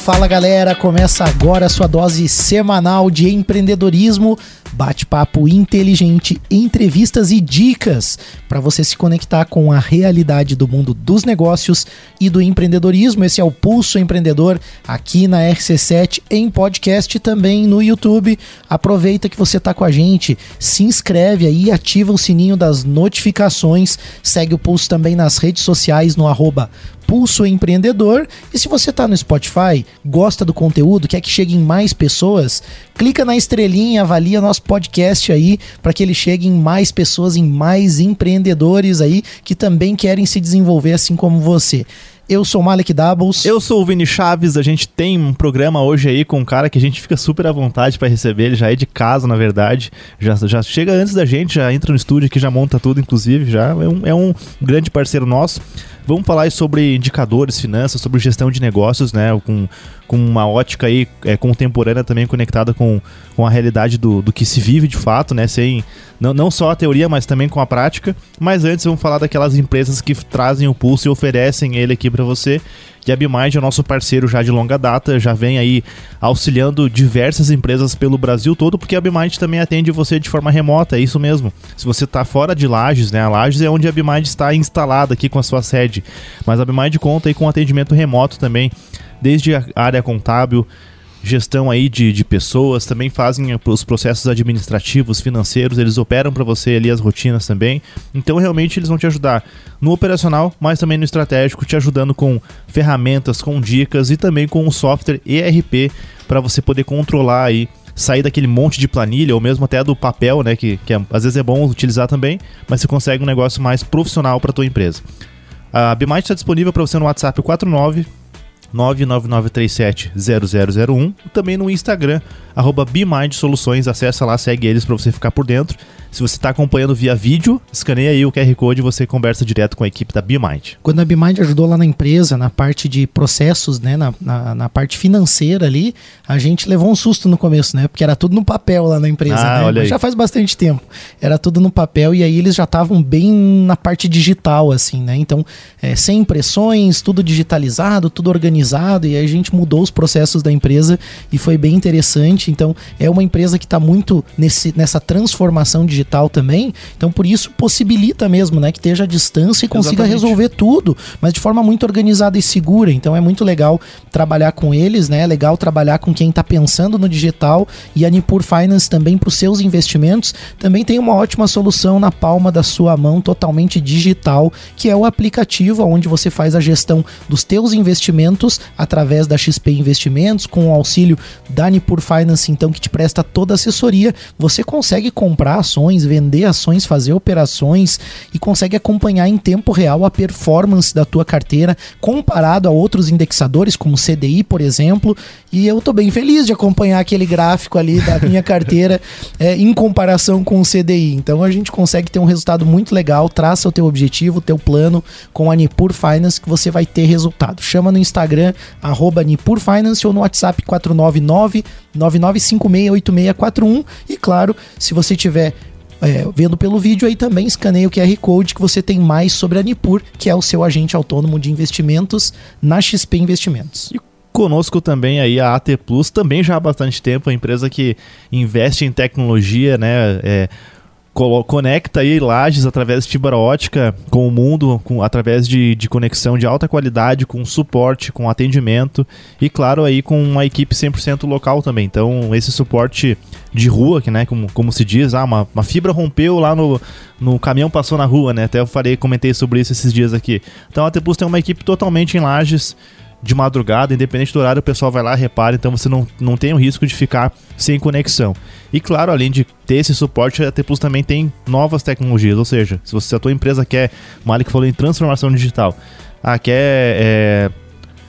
Fala galera, começa agora a sua dose semanal de empreendedorismo, bate-papo inteligente, entrevistas e dicas para você se conectar com a realidade do mundo dos negócios e do empreendedorismo. Esse é o Pulso Empreendedor aqui na RC7 em podcast e também no YouTube. Aproveita que você está com a gente, se inscreve aí, ativa o sininho das notificações, segue o Pulso também nas redes sociais no arroba Pulso Empreendedor. E se você está no Spotify, gosta do conteúdo, quer que chegue em mais pessoas, clica na estrelinha, avalia nosso podcast aí para que ele chegue em mais pessoas, em mais empreendedores aí que também querem se desenvolver assim como você. Eu sou o Malek Doubles. Eu sou o Vini Chaves. A gente tem um programa hoje aí com um cara que a gente fica super à vontade para receber. Ele já é de casa, na verdade. Já, já chega antes da gente, já entra no estúdio aqui, já monta tudo, inclusive. Já é um, é um grande parceiro nosso. Vamos falar sobre indicadores, finanças, sobre gestão de negócios, né? Com, com uma ótica aí é, contemporânea também conectada com, com a realidade do, do que se vive de fato, né? Sem, não, não só a teoria, mas também com a prática. Mas antes vamos falar daquelas empresas que trazem o pulso e oferecem ele aqui para você. E a BMind é nosso parceiro já de longa data, já vem aí auxiliando diversas empresas pelo Brasil todo, porque a BMind também atende você de forma remota, é isso mesmo. Se você está fora de Lages, né? A Lages é onde a BMind está instalada aqui com a sua sede, mas a BMind conta aí com atendimento remoto também, desde a área contábil, gestão aí de, de pessoas, também fazem os processos administrativos, financeiros, eles operam para você ali as rotinas também. Então realmente eles vão te ajudar no operacional, mas também no estratégico, te ajudando com ferramentas, com dicas e também com o software ERP para você poder controlar aí sair daquele monte de planilha ou mesmo até do papel, né, que, que é, às vezes é bom utilizar também, mas você consegue um negócio mais profissional para tua empresa. A Bmind está disponível para você no WhatsApp 49 999370001 e também no Instagram, arroba acessa lá, segue eles para você ficar por dentro. Se você está acompanhando via vídeo, escaneia aí o QR Code e você conversa direto com a equipe da BeMind. Quando a BeMind ajudou lá na empresa, na parte de processos, né, na, na, na, parte financeira ali, a gente levou um susto no começo, né? Porque era tudo no papel lá na empresa, ah, né? Olha aí. Já faz bastante tempo. Era tudo no papel e aí eles já estavam bem na parte digital, assim, né? Então, é, sem impressões, tudo digitalizado, tudo organizado e aí a gente mudou os processos da empresa e foi bem interessante. Então, é uma empresa que está muito nesse, nessa transformação digital digital também. Então, por isso, possibilita mesmo, né, que esteja à distância e consiga Exatamente. resolver tudo, mas de forma muito organizada e segura. Então, é muito legal trabalhar com eles, né? É legal trabalhar com quem está pensando no digital e a Nipur Finance também para os seus investimentos também tem uma ótima solução na palma da sua mão, totalmente digital, que é o aplicativo onde você faz a gestão dos teus investimentos através da XP Investimentos, com o auxílio da Nipur Finance, então que te presta toda a assessoria. Você consegue comprar ações ações, vender ações, fazer operações e consegue acompanhar em tempo real a performance da tua carteira comparado a outros indexadores como CDI, por exemplo. E eu tô bem feliz de acompanhar aquele gráfico ali da minha carteira é, em comparação com o CDI. Então a gente consegue ter um resultado muito legal. Traça o teu objetivo, o teu plano com a Nipur Finance que você vai ter resultado. Chama no Instagram arroba Nipur Finance ou no WhatsApp 499 99568641 e claro, se você tiver é, vendo pelo vídeo aí também escaneia o QR Code que você tem mais sobre a Nipur, que é o seu agente autônomo de investimentos na XP Investimentos. E conosco também aí a AT Plus, também já há bastante tempo, a empresa que investe em tecnologia, né? É, conecta aí lajes através de fibra ótica com o mundo, com, através de, de conexão de alta qualidade, com suporte, com atendimento e, claro, aí com uma equipe 100% local também. Então, esse suporte de rua, que, né, como, como se diz, ah, uma, uma fibra rompeu lá no, no caminhão passou na rua, né? Até eu falei, comentei sobre isso esses dias aqui. Então, a T-Plus tem uma equipe totalmente em lajes de madrugada, independente do horário, o pessoal vai lá, repara, então você não, não tem o risco de ficar sem conexão. E claro, além de ter esse suporte, a T Plus também tem novas tecnologias, ou seja, se você a tua empresa quer, o Malik falou em transformação digital, ah, quer é,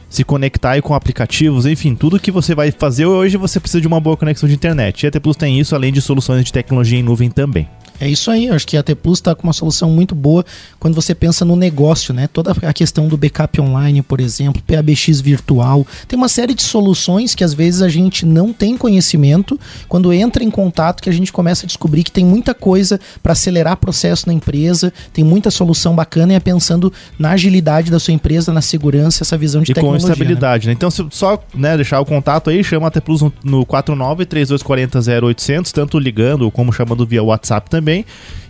se conectar aí com aplicativos, enfim, tudo que você vai fazer hoje você precisa de uma boa conexão de internet. E a T Plus tem isso, além de soluções de tecnologia em nuvem também. É isso aí, acho que a T Plus está com uma solução muito boa quando você pensa no negócio, né? Toda a questão do backup online, por exemplo, PABX virtual, tem uma série de soluções que às vezes a gente não tem conhecimento, quando entra em contato que a gente começa a descobrir que tem muita coisa para acelerar processo na empresa, tem muita solução bacana e é pensando na agilidade da sua empresa, na segurança, essa visão de e tecnologia. com né? estabilidade, né? né? Então, se, só né, deixar o contato aí, chama a T Plus no, no 49 3240 0800, tanto ligando como chamando via WhatsApp também.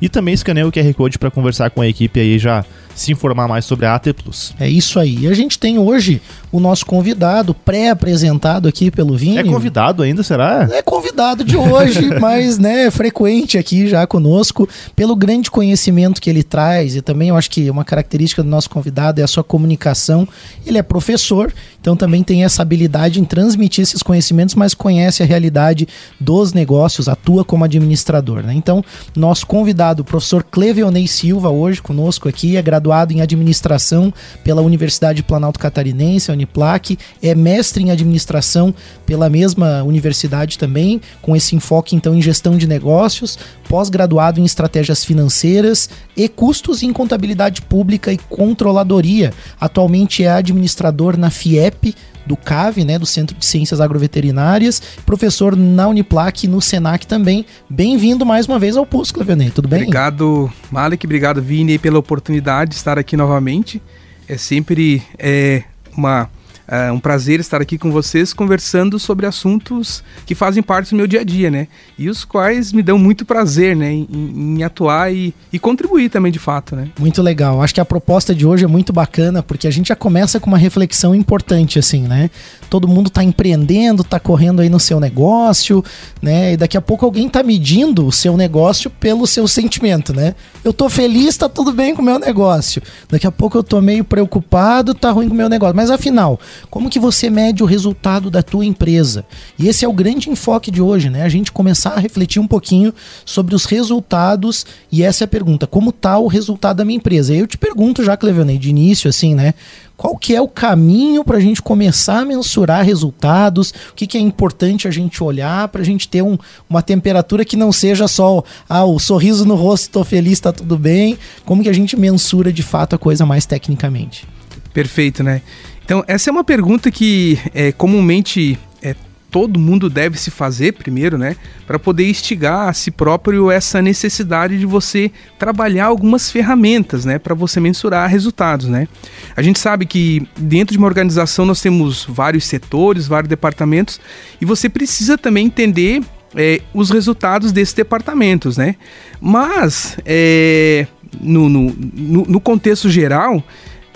E também escaneia o QR Code para conversar com a equipe aí já se informar mais sobre a AT Plus. É isso aí. E a gente tem hoje o nosso convidado pré-apresentado aqui pelo Vini. É convidado ainda, será? É convidado de hoje, mas né, frequente aqui já conosco, pelo grande conhecimento que ele traz e também eu acho que uma característica do nosso convidado é a sua comunicação. Ele é professor, então também tem essa habilidade em transmitir esses conhecimentos, mas conhece a realidade dos negócios, atua como administrador. Né? Então, nosso convidado, o professor Cleveonei Silva, hoje conosco aqui, é graduado em administração pela Universidade Planalto Catarinense, a Uniplac, é mestre em administração pela mesma universidade também, com esse enfoque então em gestão de negócios, pós-graduado em estratégias financeiras e custos em contabilidade pública e controladoria. Atualmente é administrador na FIEP, do CAV, né, do Centro de Ciências Agroveterinárias, professor na Uniplac no Senac também. Bem-vindo mais uma vez ao Pulso, Clevenei, tudo bem? Obrigado, Malik, obrigado, Vini, pela oportunidade de estar aqui novamente. É sempre é, uma é um prazer estar aqui com vocês conversando sobre assuntos que fazem parte do meu dia a dia, né? E os quais me dão muito prazer, né? Em, em atuar e, e, contribuir também de fato, né? Muito legal. Acho que a proposta de hoje é muito bacana porque a gente já começa com uma reflexão importante, assim, né? Todo mundo está empreendendo, está correndo aí no seu negócio, né? E daqui a pouco alguém está medindo o seu negócio pelo seu sentimento, né? Eu tô feliz, tá tudo bem com o meu negócio. Daqui a pouco eu tô meio preocupado, tá ruim com o meu negócio. Mas afinal, como que você mede o resultado da tua empresa? E esse é o grande enfoque de hoje, né? A gente começar a refletir um pouquinho sobre os resultados e essa é a pergunta, como tá o resultado da minha empresa? E eu te pergunto já, Cleveonei, de início assim, né? qual que é o caminho para a gente começar a mensurar resultados, o que, que é importante a gente olhar para a gente ter um, uma temperatura que não seja só ah, o sorriso no rosto, estou feliz, está tudo bem, como que a gente mensura de fato a coisa mais tecnicamente. Perfeito, né? Então, essa é uma pergunta que é, comumente é, todo mundo deve se fazer primeiro, né? Para poder instigar a si próprio essa necessidade de você trabalhar algumas ferramentas, né? Para você mensurar resultados, né? A gente sabe que dentro de uma organização nós temos vários setores, vários departamentos, e você precisa também entender é, os resultados desses departamentos, né? Mas, é, no, no, no, no contexto geral,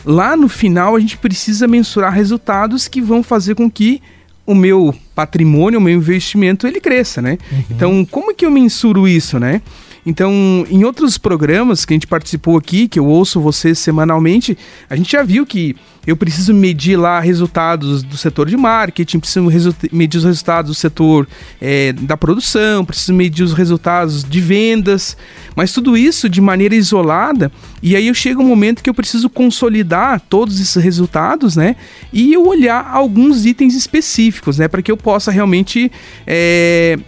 lá no final a gente precisa mensurar resultados que vão fazer com que o meu patrimônio, o meu investimento, ele cresça, né? Uhum. Então, como que eu mensuro isso, né? Então, em outros programas que a gente participou aqui, que eu ouço vocês semanalmente, a gente já viu que eu preciso medir lá resultados do setor de marketing, preciso medir os resultados do setor é, da produção, preciso medir os resultados de vendas, mas tudo isso de maneira isolada, e aí eu chego um momento que eu preciso consolidar todos esses resultados, né? E eu olhar alguns itens específicos, né? Para que eu possa realmente. É,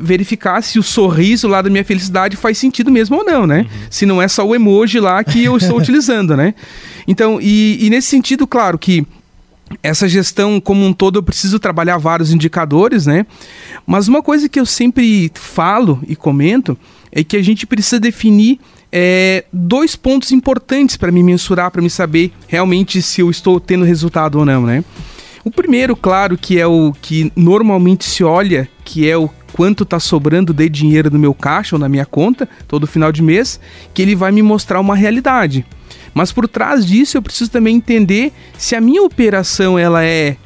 verificar se o sorriso lá da minha felicidade faz sentido mesmo ou não, né? Uhum. Se não é só o emoji lá que eu estou utilizando, né? Então, e, e nesse sentido, claro que essa gestão como um todo eu preciso trabalhar vários indicadores, né? Mas uma coisa que eu sempre falo e comento é que a gente precisa definir é, dois pontos importantes para me mensurar, para me saber realmente se eu estou tendo resultado ou não, né? O primeiro, claro, que é o que normalmente se olha, que é o quanto está sobrando de dinheiro no meu caixa ou na minha conta todo final de mês, que ele vai me mostrar uma realidade. Mas por trás disso eu preciso também entender se a minha operação ela é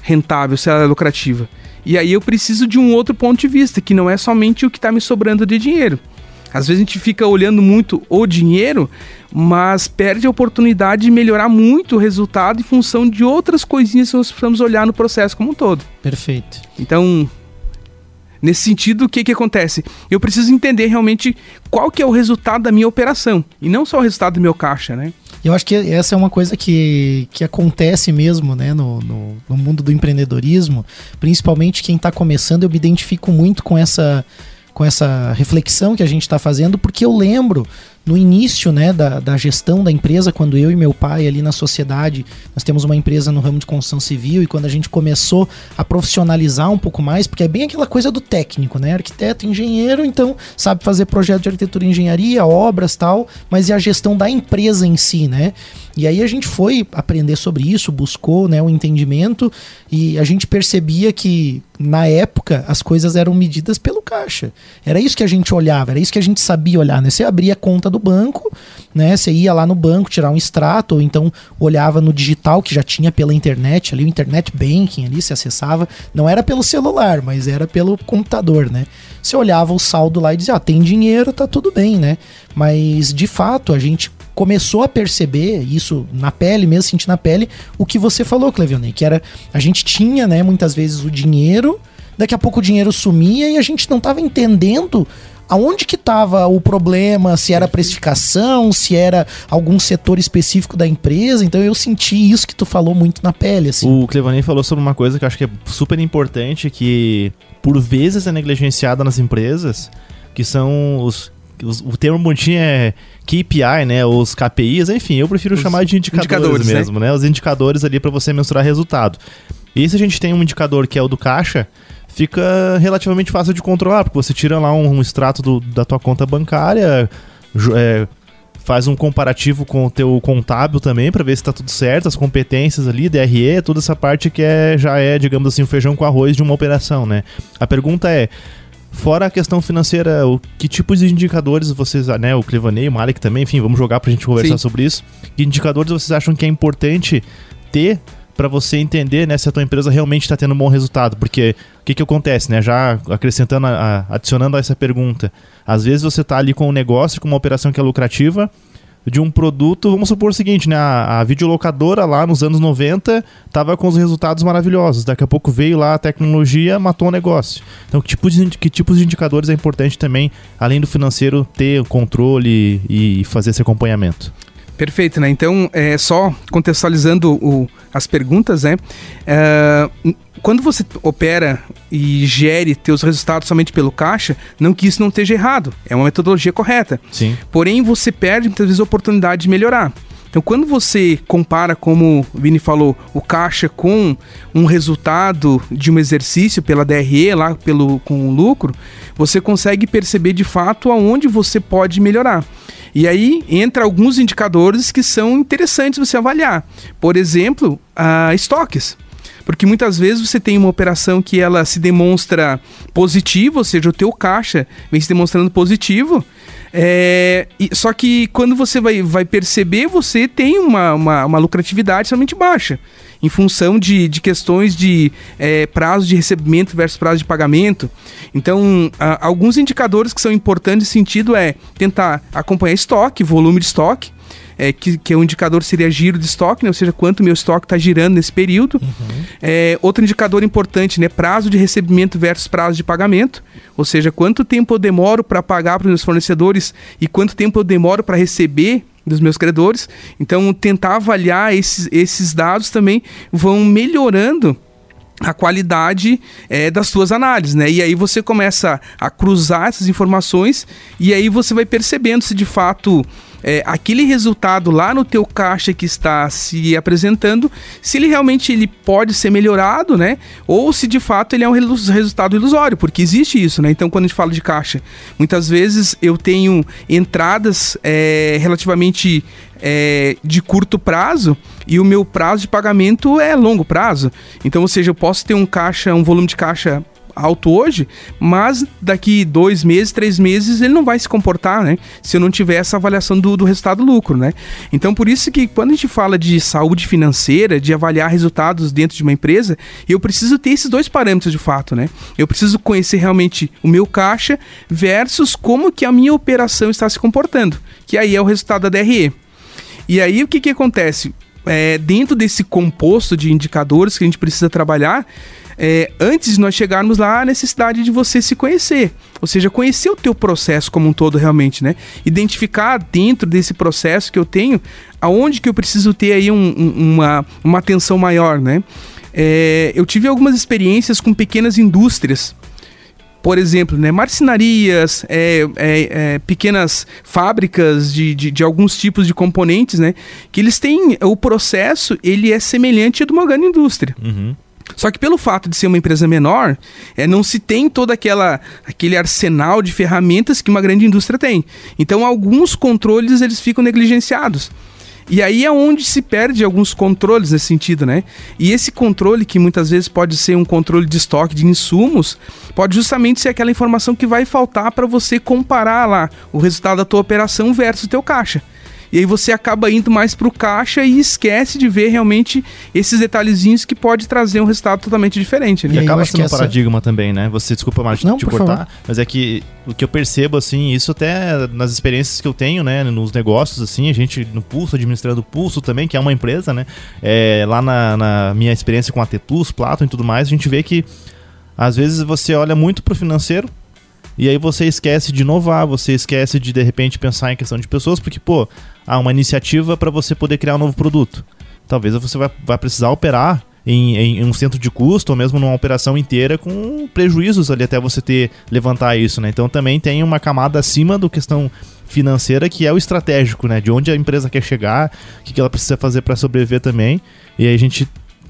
rentável, se ela é lucrativa. E aí eu preciso de um outro ponto de vista, que não é somente o que está me sobrando de dinheiro. Às vezes a gente fica olhando muito o dinheiro, mas perde a oportunidade de melhorar muito o resultado em função de outras coisinhas que nós precisamos olhar no processo como um todo. Perfeito. Então, Nesse sentido, o que, que acontece? Eu preciso entender realmente qual que é o resultado da minha operação e não só o resultado do meu caixa, né? Eu acho que essa é uma coisa que, que acontece mesmo né, no, no, no mundo do empreendedorismo, principalmente quem está começando, eu me identifico muito com essa com essa reflexão que a gente está fazendo, porque eu lembro no início né, da, da gestão da empresa, quando eu e meu pai ali na sociedade, nós temos uma empresa no ramo de construção civil e quando a gente começou a profissionalizar um pouco mais, porque é bem aquela coisa do técnico, né? Arquiteto, engenheiro, então sabe fazer projeto de arquitetura e engenharia, obras tal, mas e a gestão da empresa em si, né? E aí a gente foi aprender sobre isso, buscou né, o entendimento e a gente percebia que na época as coisas eram medidas pelo caixa. Era isso que a gente olhava, era isso que a gente sabia olhar. Né? Você abria a conta do banco, né? Você ia lá no banco tirar um extrato, ou então olhava no digital que já tinha pela internet, ali o internet banking ali, se acessava. Não era pelo celular, mas era pelo computador, né? Você olhava o saldo lá e dizia, ah, tem dinheiro, tá tudo bem, né? Mas de fato a gente começou a perceber isso na pele, mesmo sentir na pele, o que você falou, Clevionei, que era a gente tinha, né, muitas vezes o dinheiro, daqui a pouco o dinheiro sumia e a gente não estava entendendo aonde que estava o problema, se era precificação, se era algum setor específico da empresa. Então eu senti isso que tu falou muito na pele. Assim. O Clevanei falou sobre uma coisa que eu acho que é super importante, que por vezes é negligenciada nas empresas, que são os o termo bonitinho é KPI, né? Os KPIs, enfim, eu prefiro os chamar de indicadores, indicadores né? mesmo, né? né? Os indicadores ali para você mensurar resultado. E se a gente tem um indicador que é o do caixa, fica relativamente fácil de controlar, porque você tira lá um, um extrato do, da tua conta bancária, é, faz um comparativo com o teu contábil também para ver se está tudo certo, as competências ali, DRE, toda essa parte que é, já é, digamos assim, o feijão com arroz de uma operação, né? A pergunta é, Fora a questão financeira, o, que tipos de indicadores vocês, né, o Clevanei, o Malik também, enfim, vamos jogar pra gente conversar Sim. sobre isso. Que indicadores vocês acham que é importante ter para você entender, né, se a tua empresa realmente está tendo um bom resultado? Porque o que que acontece, né, já acrescentando, a, adicionando a essa pergunta, às vezes você está ali com um negócio, com uma operação que é lucrativa, de um produto, vamos supor o seguinte, né? A, a videolocadora lá nos anos 90 estava com os resultados maravilhosos. Daqui a pouco veio lá a tecnologia, matou o negócio. Então, que tipos de, que tipos de indicadores é importante também, além do financeiro, ter controle e, e fazer esse acompanhamento? Perfeito, né? Então, é, só contextualizando o, as perguntas, né? É, quando você opera e gere teus resultados somente pelo caixa, não que isso não esteja errado, é uma metodologia correta. Sim. Porém, você perde muitas vezes a oportunidade de melhorar. Então, quando você compara, como o Vini falou, o caixa com um resultado de um exercício pela DRE, lá pelo, com o lucro, você consegue perceber de fato aonde você pode melhorar. E aí entra alguns indicadores que são interessantes você avaliar. Por exemplo, a estoques. Porque muitas vezes você tem uma operação que ela se demonstra positiva, ou seja, o teu caixa vem se demonstrando positivo, é, só que quando você vai, vai perceber, você tem uma, uma, uma lucratividade somente baixa em função de, de questões de é, prazo de recebimento versus prazo de pagamento. Então, a, alguns indicadores que são importantes nesse sentido é tentar acompanhar estoque, volume de estoque, é, que, que é um indicador seria giro de estoque, né? ou seja, quanto meu estoque está girando nesse período. Uhum. É, outro indicador importante, né? prazo de recebimento versus prazo de pagamento, ou seja, quanto tempo eu demoro para pagar para os meus fornecedores e quanto tempo eu demoro para receber dos meus credores. Então, tentar avaliar esses, esses dados também vão melhorando a qualidade é, das suas análises, né? E aí você começa a cruzar essas informações e aí você vai percebendo se de fato é, aquele resultado lá no teu caixa que está se apresentando, se ele realmente ele pode ser melhorado, né? Ou se de fato ele é um resultado ilusório, porque existe isso, né? Então quando a gente fala de caixa, muitas vezes eu tenho entradas é, relativamente é, de curto prazo e o meu prazo de pagamento é longo prazo. Então, ou seja, eu posso ter um caixa, um volume de caixa alto hoje, mas daqui dois meses, três meses, ele não vai se comportar, né? Se eu não tiver essa avaliação do, do resultado lucro, né? Então, por isso que quando a gente fala de saúde financeira, de avaliar resultados dentro de uma empresa, eu preciso ter esses dois parâmetros de fato, né? Eu preciso conhecer realmente o meu caixa versus como que a minha operação está se comportando, que aí é o resultado da DRE. E aí o que que acontece? É, dentro desse composto de indicadores que a gente precisa trabalhar, é, antes de nós chegarmos lá, a necessidade de você se conhecer. Ou seja, conhecer o teu processo como um todo realmente, né? Identificar dentro desse processo que eu tenho, aonde que eu preciso ter aí um, um, uma, uma atenção maior, né? É, eu tive algumas experiências com pequenas indústrias por exemplo, né, marcenarias, é, é, é, pequenas fábricas de, de, de, alguns tipos de componentes, né, que eles têm o processo, ele é semelhante ao de uma grande indústria. Uhum. Só que pelo fato de ser uma empresa menor, é, não se tem todo aquela, aquele arsenal de ferramentas que uma grande indústria tem. Então alguns controles eles ficam negligenciados. E aí é onde se perde alguns controles nesse sentido, né? E esse controle, que muitas vezes pode ser um controle de estoque de insumos, pode justamente ser aquela informação que vai faltar para você comparar lá o resultado da tua operação versus o teu caixa. E aí você acaba indo mais para o caixa e esquece de ver realmente esses detalhezinhos que pode trazer um resultado totalmente diferente. Né? E, e acaba sendo um essa... paradigma também, né? Você, desculpa, mais Não, te cortar, favor. mas é que o que eu percebo, assim, isso até nas experiências que eu tenho, né, nos negócios, assim, a gente no Pulso, administrando o Pulso também, que é uma empresa, né, é, lá na, na minha experiência com a T Plus, Platon e tudo mais, a gente vê que às vezes você olha muito pro financeiro, e aí você esquece de inovar, você esquece de de repente pensar em questão de pessoas, porque, pô, há uma iniciativa para você poder criar um novo produto. Talvez você vai, vai precisar operar em, em, um centro de custo ou mesmo numa operação inteira com prejuízos ali até você ter levantar isso, né? Então também tem uma camada acima do questão financeira que é o estratégico, né? De onde a empresa quer chegar, o que, que ela precisa fazer para sobreviver também. E aí a gente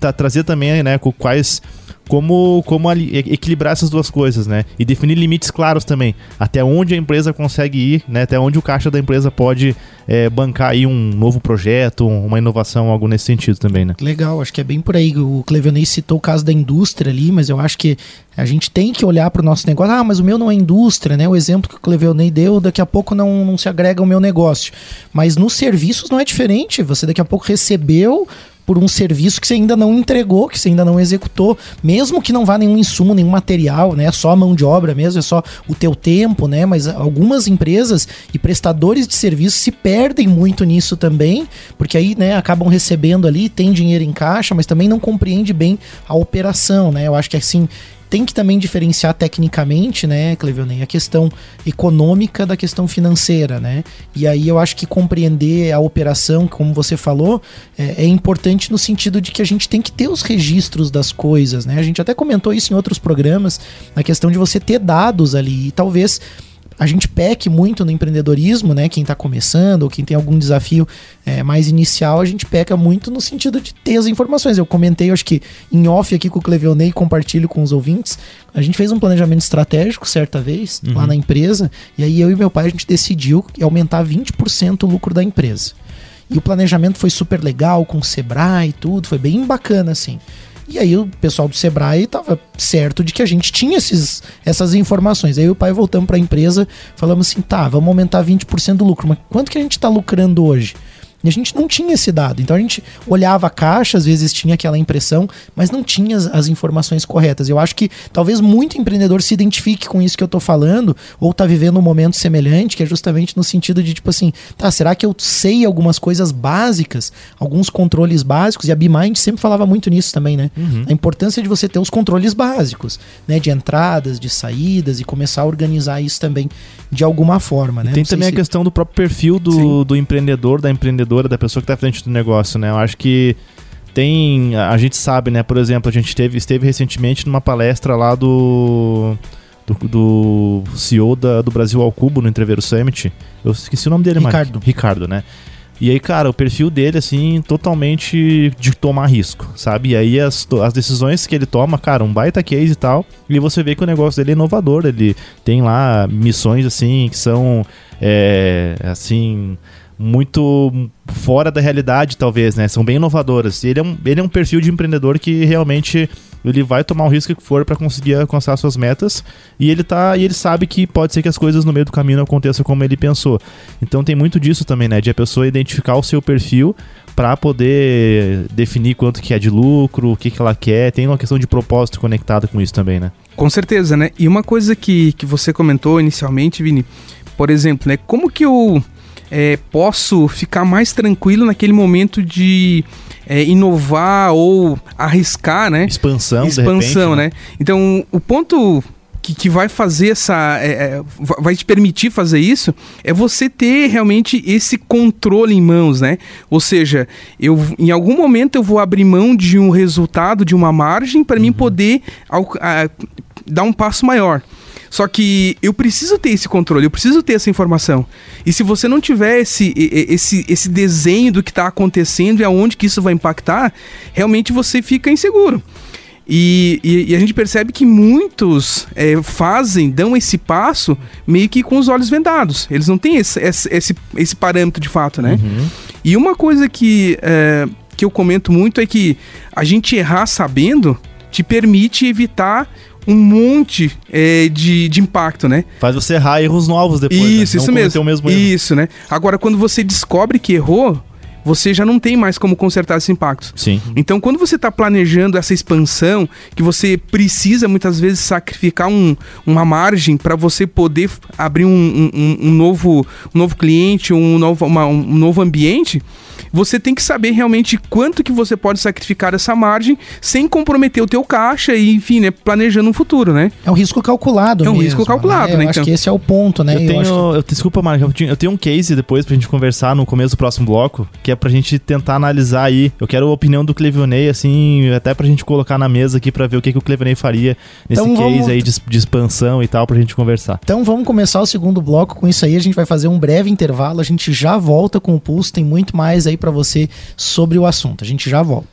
tá, trazer também, né, quais como, como equilibrar essas duas coisas, né? E definir limites claros também. Até onde a empresa consegue ir, né? Até onde o caixa da empresa pode é, bancar aí um novo projeto, uma inovação, algo nesse sentido também, né? Legal, acho que é bem por aí. O Clevenei citou o caso da indústria ali, mas eu acho que a gente tem que olhar para o nosso negócio. Ah, mas o meu não é indústria, né? O exemplo que o Clevenei deu, daqui a pouco não, não se agrega ao meu negócio. Mas nos serviços não é diferente. Você daqui a pouco recebeu por um serviço que você ainda não entregou, que você ainda não executou, mesmo que não vá nenhum insumo, nenhum material, né? É só a mão de obra mesmo, é só o teu tempo, né? Mas algumas empresas e prestadores de serviços se perdem muito nisso também, porque aí, né, acabam recebendo ali, tem dinheiro em caixa, mas também não compreende bem a operação, né? Eu acho que assim, tem que também diferenciar tecnicamente, né, Clevelney, a questão econômica da questão financeira, né? E aí eu acho que compreender a operação, como você falou, é, é, importante no sentido de que a gente tem que ter os registros das coisas, né? A gente até comentou isso em outros programas, na questão de você ter dados ali e talvez a gente peque muito no empreendedorismo, né? Quem está começando ou quem tem algum desafio é, mais inicial, a gente peca muito no sentido de ter as informações. Eu comentei, eu acho que em off aqui com o Clevelney, compartilho com os ouvintes. A gente fez um planejamento estratégico certa vez uhum. lá na empresa, e aí eu e meu pai a gente decidiu aumentar 20% o lucro da empresa. E o planejamento foi super legal, com o Sebrae e tudo, foi bem bacana assim. E aí o pessoal do Sebrae estava certo de que a gente tinha esses, essas informações. Aí o pai voltamos para a empresa, falamos assim, tá, vamos aumentar 20% do lucro, mas quanto que a gente está lucrando hoje? E a gente não tinha esse dado. Então a gente olhava a caixa, às vezes tinha aquela impressão, mas não tinha as, as informações corretas. Eu acho que talvez muito empreendedor se identifique com isso que eu estou falando, ou está vivendo um momento semelhante, que é justamente no sentido de, tipo assim, tá, será que eu sei algumas coisas básicas, alguns controles básicos? E a BeMind sempre falava muito nisso também, né? Uhum. A importância de você ter os controles básicos, né? De entradas, de saídas e começar a organizar isso também de alguma forma, né? tem também se... a questão do próprio perfil do, do empreendedor, da empreendedora empreendedora, da pessoa que está à frente do negócio, né? Eu acho que tem. A gente sabe, né? Por exemplo, a gente teve, esteve recentemente numa palestra lá do. Do, do CEO da, do Brasil ao Cubo no Entreveiro Summit. Eu esqueci o nome dele, Ricardo. Mas, Ricardo, né? E aí, cara, o perfil dele, assim, totalmente de tomar risco, sabe? E aí as, as decisões que ele toma, cara, um baita case e tal. E você vê que o negócio dele é inovador. Ele tem lá missões, assim, que são, é, assim, muito fora da realidade, talvez, né? São bem inovadoras. Ele é um, ele é um perfil de empreendedor que realmente ele vai tomar o risco que for para conseguir alcançar suas metas e ele tá e ele sabe que pode ser que as coisas no meio do caminho não aconteçam como ele pensou. Então tem muito disso também, né? De a pessoa identificar o seu perfil para poder definir quanto que é de lucro, o que, que ela quer. Tem uma questão de propósito conectada com isso também, né? Com certeza, né? E uma coisa que, que você comentou inicialmente, Vini, por exemplo, né? Como que eu é, posso ficar mais tranquilo naquele momento de é, inovar ou arriscar, né? Expansão, Expansão, repente, né? né? Então, o ponto que, que vai fazer essa. É, é vai te permitir fazer isso é você ter realmente esse controle em mãos, né? Ou seja, eu em algum momento eu vou abrir mão de um resultado, de uma margem, para uhum. mim poder ao, a, dar um passo maior. Só que eu preciso ter esse controle, eu preciso ter essa informação. E se você não tiver esse, esse, esse desenho do que está acontecendo e aonde que isso vai impactar, realmente você fica inseguro. E, e, e, a gente percebe que muitos é, fazem, dão esse passo meio que com os olhos vendados. Eles não têm esse, esse, esse, parâmetro de fato, né? Uhum. E uma coisa que, é, que eu comento muito é que a gente errar sabendo te permite evitar um monte é, de, de impacto, né? Faz você errar erros novos depois. Isso, né? isso mesmo. Mesmo. Isso, né? Agora, quando você descobre que errou, você já não tem mais como consertar esse impacto. Sim. Então, quando você está planejando essa expansão, que você precisa muitas vezes sacrificar um, uma margem para você poder abrir um, um, um, novo, um novo cliente, um novo, uma, um novo ambiente, você tem que saber realmente quanto que você pode sacrificar essa margem sem comprometer o teu caixa e, enfim, né, planejando um futuro, né? É um risco calculado É um mesmo, risco calculado, né? né? Eu então. acho que esse é o ponto, né? Eu, tenho, eu, eu desculpa, Marco, eu, eu tenho um case depois pra gente conversar no começo do próximo bloco, que é pra gente tentar analisar aí. Eu quero a opinião do Clevionei, assim, até pra gente colocar na mesa aqui pra ver o que, que o Clevionei faria nesse então, case vamos... aí de, de expansão e tal, pra gente conversar. Então vamos começar o segundo bloco com isso aí. A gente vai fazer um breve intervalo, a gente já volta com o Pulse, tem muito mais aí para você sobre o assunto. A gente já volta.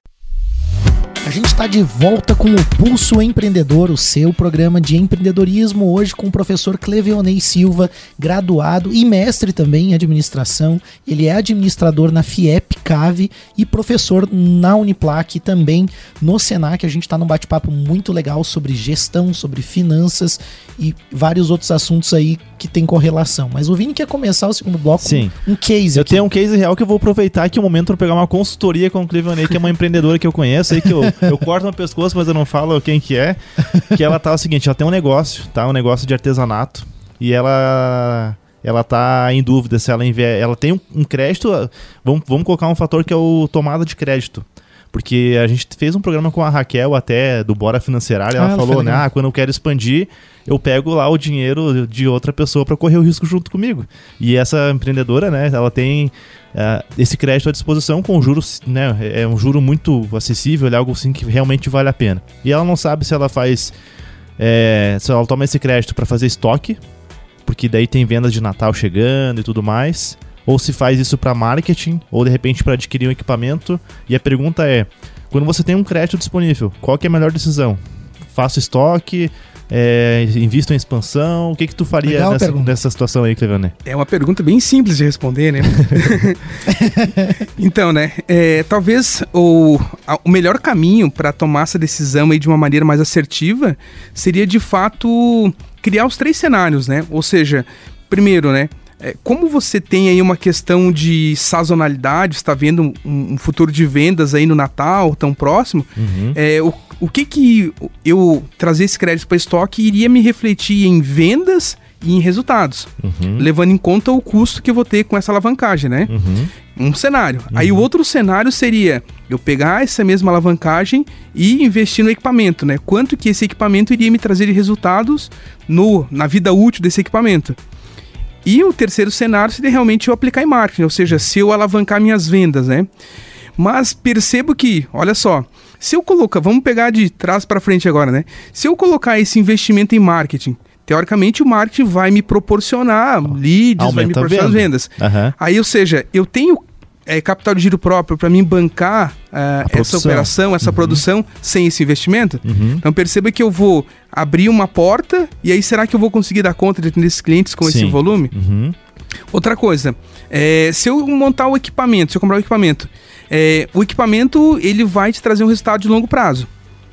A gente está de volta com o Pulso Empreendedor, o seu programa de empreendedorismo, hoje com o professor Cleveonei Silva, graduado e mestre também em administração. Ele é administrador na FIEP CAVE e professor na Uniplac também no Senac. A gente está num bate-papo muito legal sobre gestão, sobre finanças e vários outros assuntos aí que tem correlação. Mas o Vini quer começar o segundo bloco Sim. um case. Eu aqui. tenho um case real que eu vou aproveitar aqui o um momento para pegar uma consultoria com o Cleveonei, que é uma empreendedora que eu conheço aí que eu eu corto no pescoço, mas eu não falo quem que é. Que ela tá o seguinte, ela tem um negócio, tá? Um negócio de artesanato. E ela ela tá em dúvida se ela envia, ela tem um, um crédito, vamos, vamos colocar um fator que é o tomada de crédito. Porque a gente fez um programa com a Raquel até do Bora Financeira, ela ah, falou, né, ah, quando eu quero expandir, eu pego lá o dinheiro de outra pessoa para correr o risco junto comigo. E essa empreendedora, né, ela tem uh, esse crédito à disposição com juros, né, é um juro muito acessível, é algo assim que realmente vale a pena. E ela não sabe se ela faz, é, se ela toma esse crédito para fazer estoque, porque daí tem vendas de Natal chegando e tudo mais ou se faz isso para marketing, ou de repente para adquirir um equipamento. E a pergunta é: quando você tem um crédito disponível, qual que é a melhor decisão? Faço estoque, é, invisto em expansão? O que que tu faria nessa, nessa, situação aí, Clevane? É uma pergunta bem simples de responder, né? então, né? É, talvez o, o melhor caminho para tomar essa decisão aí de uma maneira mais assertiva seria, de fato, criar os três cenários, né? Ou seja, primeiro, né? É, como você tem aí uma questão de sazonalidade, está vendo um, um, futuro de vendas aí no Natal tão próximo, uhum. é, o, o que que eu trazer esse crédito para estoque iria me refletir em vendas e em resultados, uhum. levando em conta o custo que eu vou ter com essa alavancagem, né? Uhum. Um cenário. Uhum. Aí o outro cenário seria eu pegar essa mesma alavancagem e investir no equipamento, né? Quanto que esse equipamento iria me trazer de resultados no, na vida útil desse equipamento. E o terceiro cenário seria realmente eu aplicar em marketing, ou seja, se eu alavancar minhas vendas, né? Mas percebo que, olha só, se eu colocar, vamos pegar de trás para frente agora, né? Se eu colocar esse investimento em marketing, teoricamente o marketing vai me proporcionar leads, Aumenta vai me proporcionar vendas. Uhum. Aí, ou seja, eu tenho é, capital de giro próprio para mim bancar uh, essa operação, essa uhum. produção sem esse investimento. Uhum. Então perceba que eu vou abrir uma porta e aí será que eu vou conseguir dar conta de atender esses clientes com Sim. esse volume? Uhum. Outra coisa, é, se eu montar o equipamento, se eu comprar o equipamento, é, o equipamento ele vai te trazer um resultado de longo prazo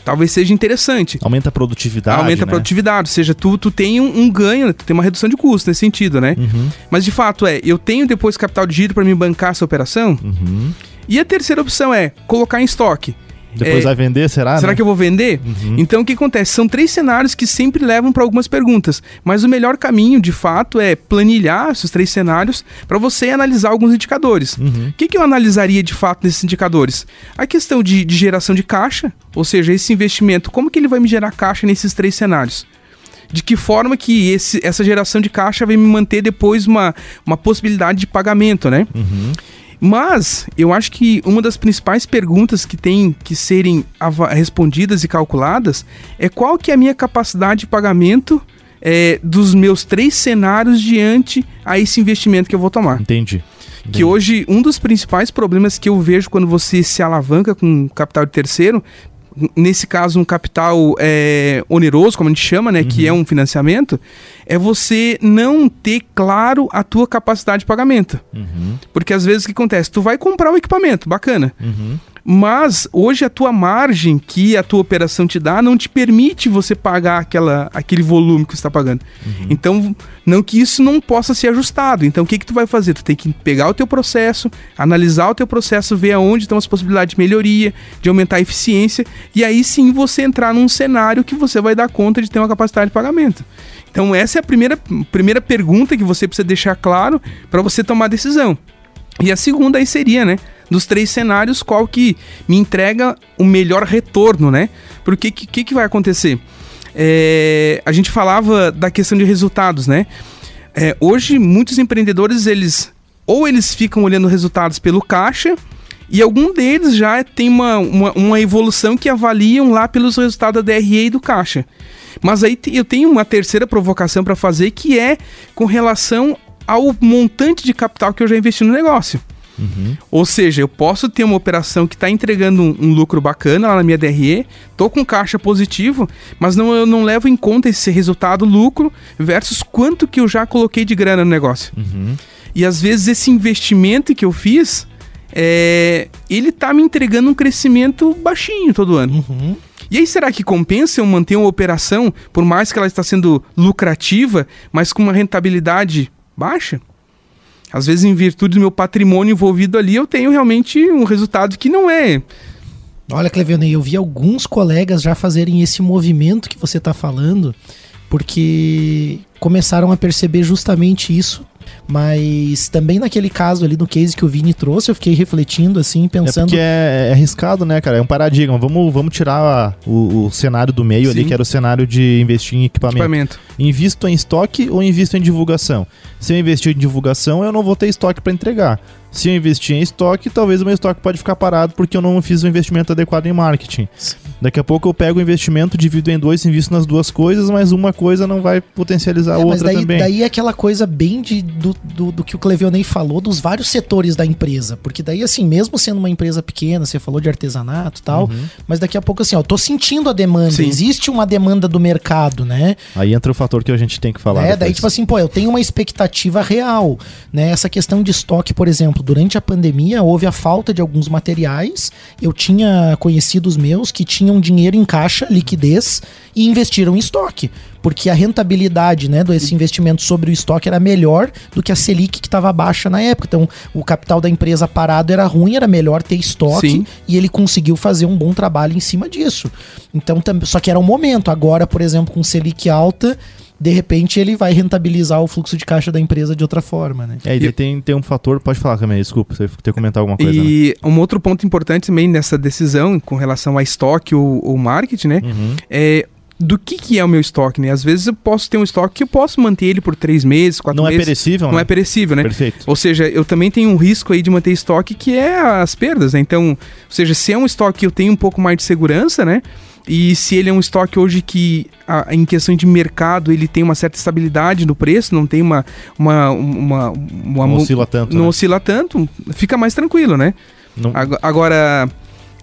talvez seja interessante. Aumenta a produtividade. Aumenta a né? produtividade, ou seja, tu, tu tem um, um, ganho, tu tem uma redução de custo nesse sentido, né? Uhum. Mas de fato é, eu tenho depois capital de giro para me bancar essa operação. Uhum. E a terceira opção é colocar em estoque. Depois é, vai vender, será? Será né? que eu vou vender? Uhum. Então o que acontece? São três cenários que sempre levam para algumas perguntas. Mas o melhor caminho, de fato, é planilhar esses três cenários para você analisar alguns indicadores. Uhum. O que, que eu analisaria de fato nesses indicadores? A questão de, de geração de caixa, ou seja, esse investimento, como que ele vai me gerar caixa nesses três cenários? de que forma que esse, essa geração de caixa vai me manter depois uma, uma possibilidade de pagamento, né? Uhum. Mas eu acho que uma das principais perguntas que tem que serem respondidas e calculadas é qual que é a minha capacidade de pagamento é, dos meus três cenários diante a esse investimento que eu vou tomar. Entendi. Que hoje, um dos principais problemas que eu vejo quando você se alavanca com capital de terceiro, nesse caso um capital é, oneroso, como a gente chama, né, uhum. que é um financiamento, é você não ter claro a tua capacidade de pagamento. Uhum. Porque às vezes o que acontece? Tu vai comprar o equipamento, bacana. Uhum. Mas hoje a tua margem que a tua operação te dá não te permite você pagar aquela, aquele volume que você está pagando. Uhum. Então, não que isso não possa ser ajustado. Então, o que, que tu vai fazer? Tu tem que pegar o teu processo, analisar o teu processo, ver aonde estão as possibilidades de melhoria, de aumentar a eficiência, e aí sim você entrar num cenário que você vai dar conta de ter uma capacidade de pagamento. Então, essa é a primeira, primeira pergunta que você precisa deixar claro para você tomar decisão. E a segunda aí seria, né? Dos três cenários, qual que me entrega o melhor retorno, né? Porque o que, que, vai acontecer? É, a gente falava da questão de resultados, né? É, hoje, muitos empreendedores, eles ou eles ficam olhando resultados pelo caixa, e algum deles já tem uma, uma, uma evolução que avaliam lá pelos resultados da DRE e do caixa. Mas aí eu tenho uma terceira provocação para fazer que é com relação ao montante de capital que eu já investi no negócio. Uhum. Ou seja, eu posso ter uma operação que está entregando um, um, lucro bacana lá na minha DRE, tô com caixa positivo, mas não, eu não levo em conta esse resultado lucro versus quanto que eu já coloquei de grana no negócio. Uhum. E às vezes esse investimento que eu fiz, é, ele tá me entregando um crescimento baixinho todo ano. Uhum. E aí, será que compensa eu manter uma operação, por mais que ela está sendo lucrativa, mas com uma rentabilidade baixa? Às vezes em virtude do meu patrimônio envolvido ali, eu tenho realmente um resultado que não é. Olha, Clevione, eu vi alguns colegas já fazerem esse movimento que você está falando, porque começaram a perceber justamente isso mas também naquele caso ali, no case que o Vini trouxe, eu fiquei refletindo, assim, pensando. É porque é, é arriscado, né, cara? É um paradigma. Vamos, vamos tirar a, o, o, cenário do meio Sim. ali, que era o cenário de investir em equipamento. equipamento. Invisto em estoque ou invisto em divulgação? Se eu investir em divulgação, eu não vou ter estoque para entregar. Se eu investir em estoque, talvez o meu estoque pode ficar parado porque eu não fiz o investimento adequado em marketing. Daqui a pouco eu pego o investimento, divido em dois, invisto nas duas coisas, mas uma coisa não vai potencializar a é, outra daí, também. Daí é aquela coisa bem de, do, do, do que o Clevionei falou, dos vários setores da empresa. Porque daí, assim, mesmo sendo uma empresa pequena, você falou de artesanato e tal, uhum. mas daqui a pouco, assim, ó, eu tô sentindo a demanda, Sim. existe uma demanda do mercado, né? Aí entra o fator que a gente tem que falar. É, daí, tipo assim, pô, eu tenho uma expectativa real, né? Essa questão de estoque, por exemplo, durante a pandemia houve a falta de alguns materiais. Eu tinha conhecidos meus que tinham dinheiro em caixa, liquidez, e investiram em estoque. Porque a rentabilidade né, desse investimento sobre o estoque era melhor do que a Selic que estava baixa na época. Então, o capital da empresa parado era ruim, era melhor ter estoque Sim. e ele conseguiu fazer um bom trabalho em cima disso. Então, só que era um momento. Agora, por exemplo, com Selic alta, de repente ele vai rentabilizar o fluxo de caixa da empresa de outra forma, né? É, e tem, tem um fator, pode falar também, desculpa, você ter comentar alguma coisa. E né? um outro ponto importante também nessa decisão com relação a estoque ou, ou marketing, né? Uhum. É do que, que é o meu estoque, né? Às vezes eu posso ter um estoque que eu posso manter ele por três meses, quatro não é meses. Não é perecível, Não né? é perecível, né? Perfeito. Ou seja, eu também tenho um risco aí de manter estoque que é as perdas, né? Então, ou seja, se é um estoque que eu tenho um pouco mais de segurança, né? E se ele é um estoque hoje que, a, em questão de mercado, ele tem uma certa estabilidade no preço, não tem uma. uma, uma, uma não oscila tanto. Não né? oscila tanto, fica mais tranquilo, né? Não... Agora.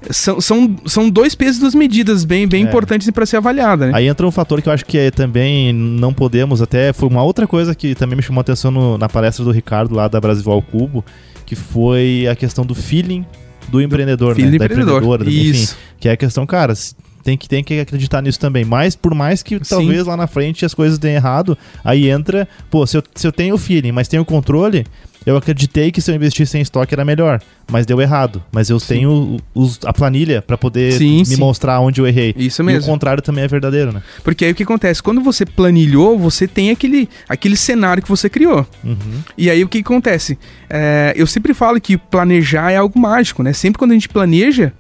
São, são, são dois pesos e duas medidas bem, bem é. importantes para ser avaliada. Né? Aí entra um fator que eu acho que é, também não podemos, até foi uma outra coisa que também me chamou a atenção no, na palestra do Ricardo lá da Brasil ao Cubo, que foi a questão do feeling do empreendedor, do né? da empreendedora, Isso. enfim, que é a questão, cara, tem que, tem que acreditar nisso também. Mas por mais que Sim. talvez lá na frente as coisas deem errado, aí entra, pô, se eu, se eu tenho o feeling, mas tenho o controle, eu acreditei que se eu investisse em estoque era melhor, mas deu errado. Mas eu sim. tenho os, a planilha para poder sim, me sim. mostrar onde eu errei. Isso mesmo. E o contrário também é verdadeiro, né? Porque aí o que acontece? Quando você planilhou, você tem aquele, aquele cenário que você criou. Uhum. E aí o que acontece? É, eu sempre falo que planejar é algo mágico, né? Sempre quando a gente planeja,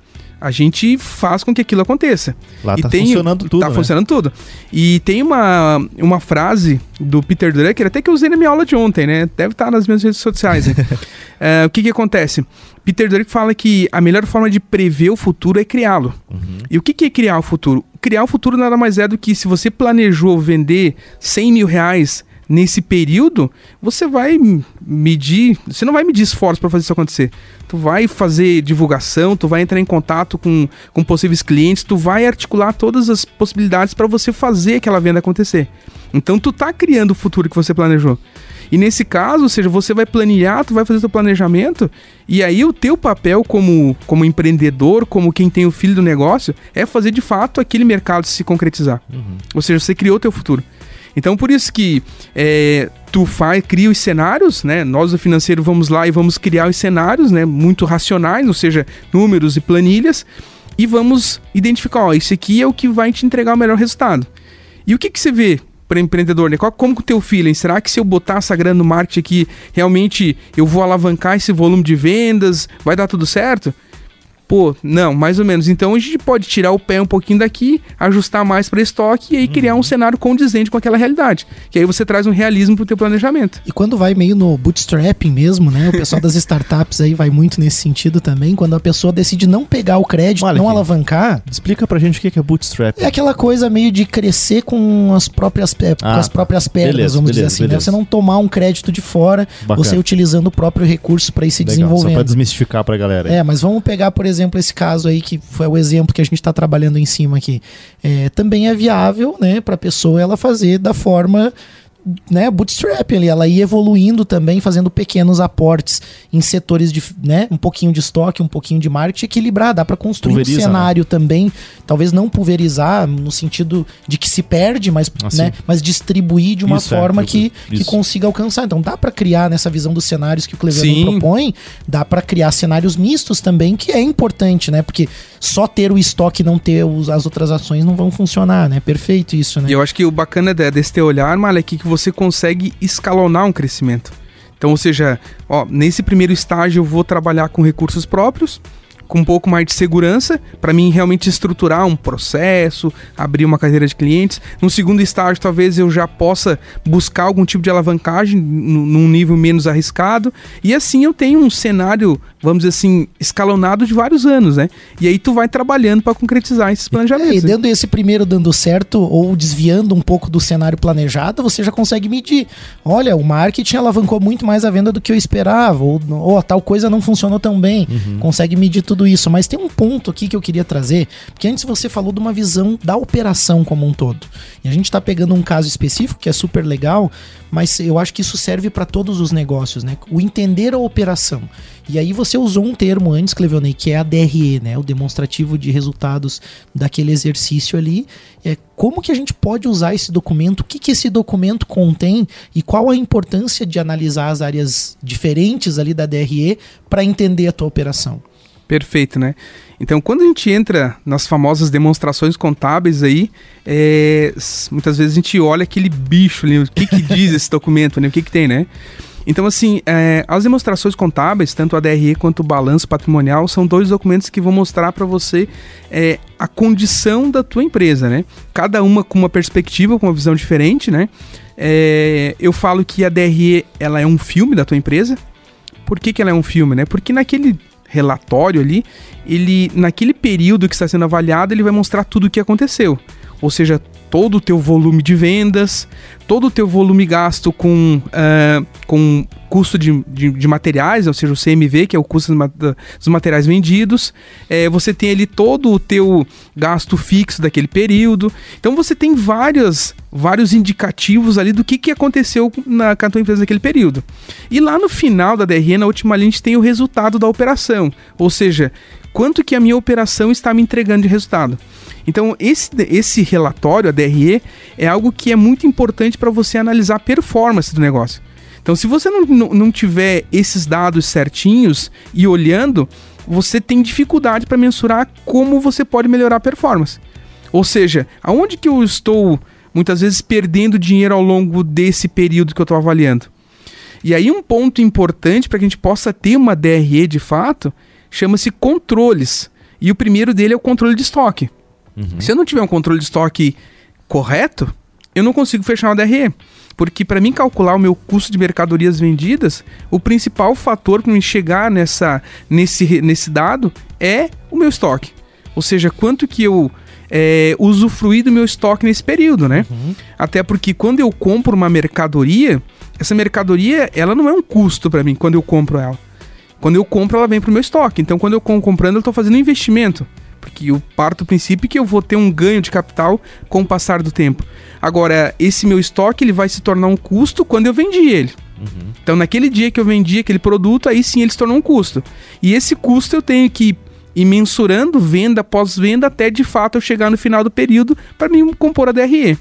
a gente faz com que aquilo aconteça. Lá e tá tem, funcionando tudo. Tá né? funcionando tudo. E tem uma, uma frase do Peter Drucker, até que eu usei na minha aula de ontem, né? Deve estar nas minhas redes sociais. Né? uh, o que que acontece? Peter Drucker fala que a melhor forma de prever o futuro é criá-lo. Uhum. E o que, que é criar o futuro? criar o futuro nada mais é do que se você planejou vender 100 mil reais nesse período, você vai medir, você não vai medir esforço para fazer isso acontecer. Tu vai fazer divulgação, tu vai entrar em contato com, com possíveis clientes, tu vai articular todas as possibilidades para você fazer aquela venda acontecer. Então tu tá criando o futuro que você planejou. E nesse caso, ou seja, você vai planejar, tu vai fazer seu planejamento, e aí o teu papel como, como empreendedor, como quem tem o filho do negócio, é fazer de fato aquele mercado se concretizar. Uhum. Ou seja, você criou o teu futuro. Então, por isso que é, tu faz, cria os cenários, né? Nós do financeiro vamos lá e vamos criar os cenários, né? Muito racionais, ou seja, números e planilhas, e vamos identificar, ó, esse aqui é o que vai te entregar o melhor resultado. E o que, que você vê para empreendedor, né? Como que o teu feeling? Será que se eu botar essa grana no marketing aqui, realmente eu vou alavancar esse volume de vendas? Vai dar tudo certo? Pô, não, mais ou menos. Então a gente pode tirar o pé um pouquinho daqui, ajustar mais para estoque e aí uhum. criar um cenário condizente com aquela realidade. Que aí você traz um realismo pro teu planejamento. E quando vai meio no bootstrapping mesmo, né? O pessoal das startups aí vai muito nesse sentido também. Quando a pessoa decide não pegar o crédito, Olha não aqui. alavancar. Explica pra gente o que é bootstrap. É aquela coisa meio de crescer com as próprias, é, ah, com as próprias pernas, beleza, vamos beleza, dizer assim. Né? Você não tomar um crédito de fora, Bacana. você utilizando o próprio recurso para ir se Legal, desenvolvendo. Só pra desmistificar pra galera. Aí. É, mas vamos pegar, por exemplo, exemplo, esse caso aí, que foi o exemplo que a gente está trabalhando em cima aqui, é, também é viável né, para a pessoa ela fazer da forma né, bootstrap ali, ela ia evoluindo também, fazendo pequenos aportes em setores de, né, um pouquinho de estoque, um pouquinho de marketing, equilibrar, dá para construir Pulveriza, um né? cenário né? também, talvez não pulverizar no sentido de que se perde, mas, assim. né, mas distribuir de uma isso é, forma é, que, que consiga alcançar. Então dá para criar nessa visão dos cenários que o Cleveland propõe, dá para criar cenários mistos também, que é importante, né? Porque só ter o estoque e não ter os, as outras ações não vão funcionar, né? Perfeito isso, né? E eu acho que o bacana desse teu olhar, Malek, é que você consegue escalonar um crescimento. Então, ou seja, ó, nesse primeiro estágio eu vou trabalhar com recursos próprios, com um pouco mais de segurança, para mim realmente estruturar um processo, abrir uma carteira de clientes. No segundo estágio, talvez eu já possa buscar algum tipo de alavancagem num nível menos arriscado, e assim eu tenho um cenário, vamos dizer assim, escalonado de vários anos, né? E aí tu vai trabalhando para concretizar esses planejamentos. É, e dando esse primeiro dando certo ou desviando um pouco do cenário planejado, você já consegue medir. Olha, o marketing alavancou muito mais a venda do que eu esperava, ou, ou tal coisa não funcionou tão bem. Uhum. Consegue medir tudo tudo isso, mas tem um ponto aqui que eu queria trazer, porque antes você falou de uma visão da operação como um todo. E a gente está pegando um caso específico que é super legal, mas eu acho que isso serve para todos os negócios, né? O entender a operação. E aí você usou um termo antes, Cleveonei, que é a DRE, né? O demonstrativo de resultados daquele exercício ali. É como que a gente pode usar esse documento? O que, que esse documento contém e qual a importância de analisar as áreas diferentes ali da DRE para entender a tua operação? Perfeito, né? Então, quando a gente entra nas famosas demonstrações contábeis aí, é, muitas vezes a gente olha aquele bicho ali, o que, que diz esse documento, né? O que, que tem, né? Então, assim, é, as demonstrações contábeis, tanto a DRE quanto o balanço patrimonial, são dois documentos que vão mostrar para você é, a condição da tua empresa, né? Cada uma com uma perspectiva, com uma visão diferente, né? É, eu falo que a DRE ela é um filme da tua empresa. Por que, que ela é um filme, né? Porque naquele relatório ali, ele naquele período que está sendo avaliado, ele vai mostrar tudo o que aconteceu. Ou seja, todo o teu volume de vendas, todo o teu volume gasto com, uh, com custo de, de, de, materiais, ou seja, o CMV, que é o custo dos materiais vendidos. É, você tem ali todo o teu gasto fixo daquele período. Então você tem várias, vários indicativos ali do que, que aconteceu na, com a tua empresa naquele período. E lá no final da DRE, na última linha, a gente tem o resultado da operação. Ou seja, quanto que a minha operação está me entregando de resultado. Então, esse, esse relatório, a DRE, é algo que é muito importante para você analisar a performance do negócio. Então, se você não, não, tiver esses dados certinhos e olhando, você tem dificuldade para mensurar como você pode melhorar a performance. Ou seja, aonde que eu estou muitas vezes perdendo dinheiro ao longo desse período que eu estou avaliando? E aí um ponto importante para que a gente possa ter uma DRE de fato chama-se controles. E o primeiro dele é o controle de estoque. Uhum. Se eu não tiver um controle de estoque correto, eu não consigo fechar uma DRE. Porque para mim calcular o meu custo de mercadorias vendidas, o principal fator para me chegar nessa, nesse, nesse dado é o meu estoque. Ou seja, quanto que eu é, usufruir do meu estoque nesse período, né? Uhum. Até porque quando eu compro uma mercadoria, essa mercadoria ela não é um custo para mim quando eu compro ela. Quando eu compro, ela vem pro meu estoque. Então, quando eu comprando, eu estou fazendo um investimento. Porque eu parto do princípio que eu vou ter um ganho de capital com o passar do tempo. Agora, esse meu estoque ele vai se tornar um custo quando eu vendi ele. Uhum. Então, naquele dia que eu vendi aquele produto, aí sim ele se tornou um custo. E esse custo eu tenho que ir mensurando venda após venda até de fato eu chegar no final do período para mim compor a DRE.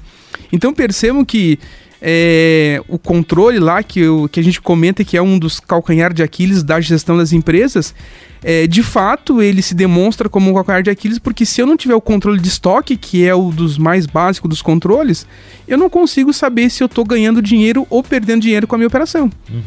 Então percebam que é, o controle lá que, eu, que a gente comenta que é um dos calcanhar de Aquiles da gestão das empresas, é, de fato ele se demonstra como um calcanhar de Aquiles porque se eu não tiver o controle de estoque, que é o dos mais básicos dos controles, eu não consigo saber se eu estou ganhando dinheiro ou perdendo dinheiro com a minha operação. Uhum.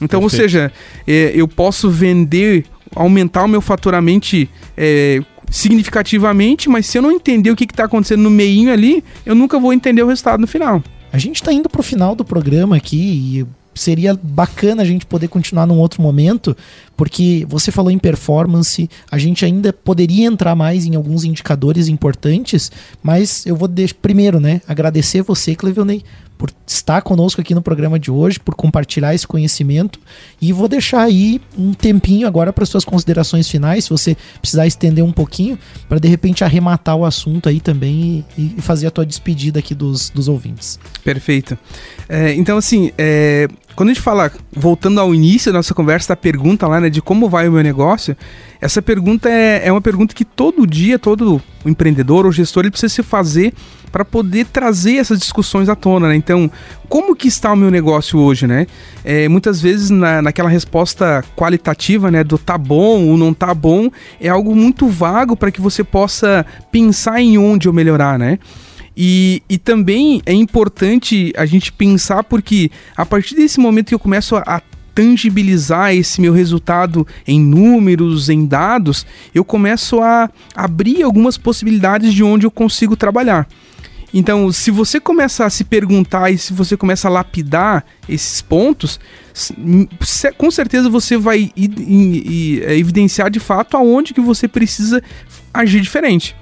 Então, Perfeito. ou seja, é, eu posso vender, aumentar o meu faturamento é, significativamente, mas se eu não entender o que está acontecendo no meio ali, eu nunca vou entender o resultado no final. A gente está indo para o final do programa aqui e seria bacana a gente poder continuar num outro momento, porque você falou em performance, a gente ainda poderia entrar mais em alguns indicadores importantes, mas eu vou primeiro, né, agradecer você, Clevilney, por estar conosco aqui no programa de hoje, por compartilhar esse conhecimento. E vou deixar aí um tempinho agora para suas considerações finais, se você precisar estender um pouquinho, para de repente arrematar o assunto aí também e, e, fazer a tua despedida aqui dos, dos ouvintes. Perfeito. É, então, assim, é, quando a gente fala, voltando ao início da nossa conversa, da pergunta lá, né, de como vai o meu negócio, essa pergunta é, é uma pergunta que todo dia, todo empreendedor ou gestor, ele precisa se fazer para poder trazer essas discussões à tona, né? Então, como que está o meu negócio hoje, né? É, muitas vezes na, naquela resposta qualitativa, né, do tá bom ou não tá bom, é algo muito vago para que você possa pensar em onde eu melhorar, né? E, e também é importante a gente pensar porque a partir desse momento que eu começo a, a tangibilizar esse meu resultado em números, em dados, eu começo a abrir algumas possibilidades de onde eu consigo trabalhar. Então, se você começa a se perguntar e se você começa a lapidar esses pontos, com certeza você vai é, evidenciar de fato aonde que você precisa agir diferente.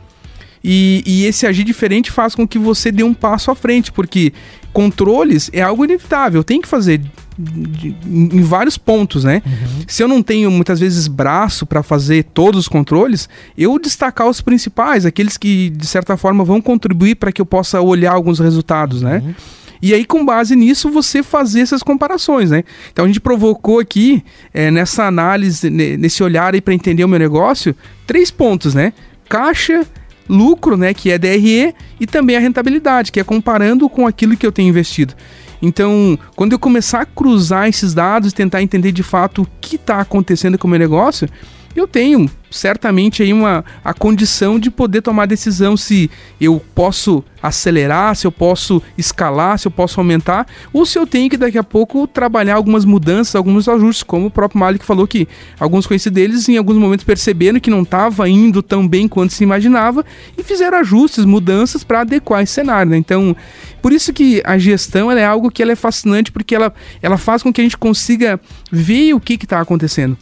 E, e, esse agir diferente faz com que você dê um passo à frente, porque controles é algo inevitável, tem que fazer de, em vários pontos, né? Uhum. Se eu não tenho muitas vezes braço para fazer todos os controles, eu destacar os principais, aqueles que de certa forma vão contribuir para que eu possa olhar alguns resultados, né? Uhum. E aí, com base nisso, você fazer essas comparações, né? Então a gente provocou aqui, é, nessa análise, nesse olhar aí para entender o meu negócio, três pontos, né? Caixa, lucro, né, que é DRE, e também a rentabilidade, que é comparando com aquilo que eu tenho investido. Então, quando eu começar a cruzar esses dados e tentar entender de fato o que está acontecendo com o meu negócio, eu tenho certamente aí uma a condição de poder tomar decisão se eu posso acelerar, se eu posso escalar, se eu posso aumentar, ou se eu tenho que daqui a pouco trabalhar algumas mudanças, alguns ajustes, como o próprio Malik falou que alguns conhecidos deles em alguns momentos perceberam que não estava indo tão bem quanto se imaginava e fizeram ajustes, mudanças para adequar esse cenário. Né? Então, por isso que a gestão é algo que é fascinante porque ela, ela faz com que a gente consiga ver o que está acontecendo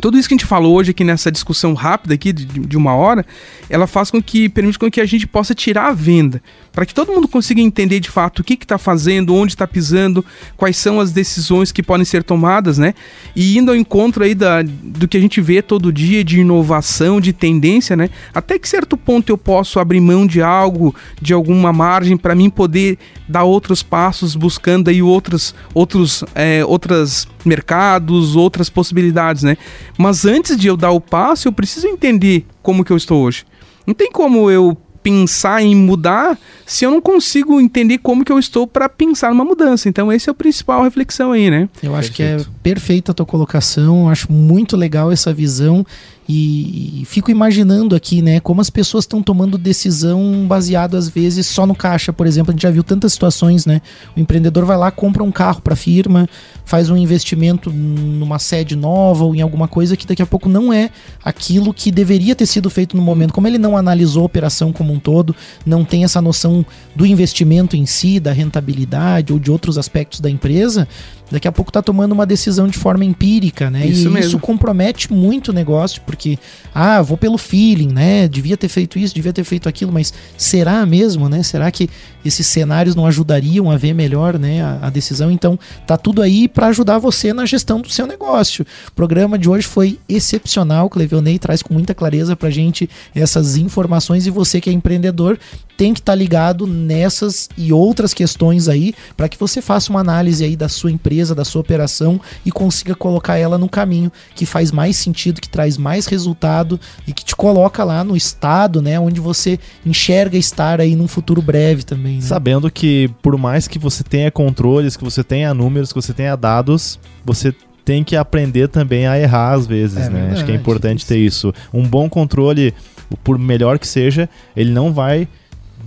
tudo isso que a gente falou hoje aqui nessa discussão rápida aqui de, de uma hora, ela faz com que permite com que a gente possa tirar a venda, para que todo mundo consiga entender de fato o que está fazendo, onde está pisando, quais são as decisões que podem ser tomadas, né? E indo ao encontro aí da, do que a gente vê todo dia de inovação, de tendência, né? Até que certo ponto eu posso abrir mão de algo, de alguma margem para mim poder dar outros passos, buscando aí outros, outros, é, outras mercados, outras possibilidades, né? Mas antes de eu dar o passo, eu preciso entender como que eu estou hoje. Não tem como eu pensar em mudar se eu não consigo entender como que eu estou para pensar numa mudança. Então, esse é o principal reflexão aí, né? Eu acho Perfeito. que é perfeita a tua colocação, acho muito legal essa visão e, fico imaginando aqui, né, como as pessoas estão tomando decisão baseado às vezes só no caixa, por exemplo. A gente já viu tantas situações, né? O empreendedor vai lá, compra um carro para a firma, faz um investimento numa sede nova ou em alguma coisa que daqui a pouco não é aquilo que deveria ter sido feito no momento. Como ele não analisou a operação como um todo, não tem essa noção do investimento em si, da rentabilidade ou de outros aspectos da empresa, daqui a pouco tá tomando uma decisão de forma empírica, né? Isso e mesmo. isso compromete muito o negócio, porque, ah, vou pelo feeling, né? Devia ter feito isso, devia ter feito aquilo, mas será mesmo, né? Será que esses cenários não ajudariam a ver melhor, né, a, a decisão? Então, tá tudo aí para ajudar você na gestão do seu negócio. O programa de hoje foi excepcional, Clevelney traz com muita clareza pra gente essas informações e você que é empreendedor tem que estar tá ligado nessas e outras questões aí para que você faça uma análise aí da sua empresa, da sua operação e consiga colocar ela no caminho que faz mais sentido, que traz mais resultado e que te coloca lá no estado, né, onde você enxerga estar aí num futuro breve também. Né? Sabendo que por mais que você tenha controles, que você tenha números, que você tenha dados, você tem que aprender também a errar às vezes, é né? Verdade, Acho que é importante isso. ter isso. Um bom controle, por melhor que seja, ele não vai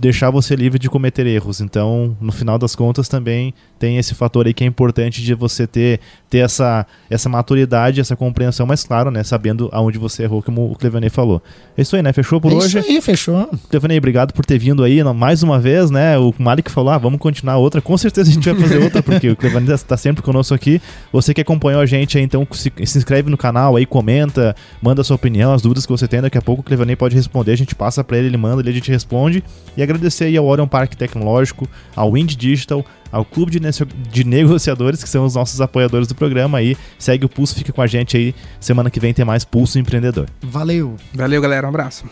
deixar você livre de cometer erros. Então, no final das contas, também tem esse fator aí que é importante de você ter, ter essa, essa maturidade, essa compreensão mais clara, né? Sabendo aonde você errou, como o Clevanei falou. É isso aí, né? Fechou por é hoje? É isso aí, fechou. Clevanei, obrigado por ter vindo aí mais uma vez, né? O Malik falou, ah, vamos continuar outra. Com certeza a gente vai fazer outra, porque o Clevanei está sempre conosco aqui. Você que acompanhou a gente aí, então se, se inscreve no canal aí, comenta, manda sua opinião, as dúvidas que você tem. Daqui a pouco o Clevanei pode responder, a gente passa para ele, ele manda, ele a gente responde. E agradecer aí ao Orion Parque Tecnológico, ao Wind Digital, ao Clube de, de, Negociadores, que são os nossos apoiadores do programa aí. Segue o Pulso, fica com a gente aí. Semana que vem tem mais Pulso Empreendedor. Valeu. Valeu, galera. Um abraço.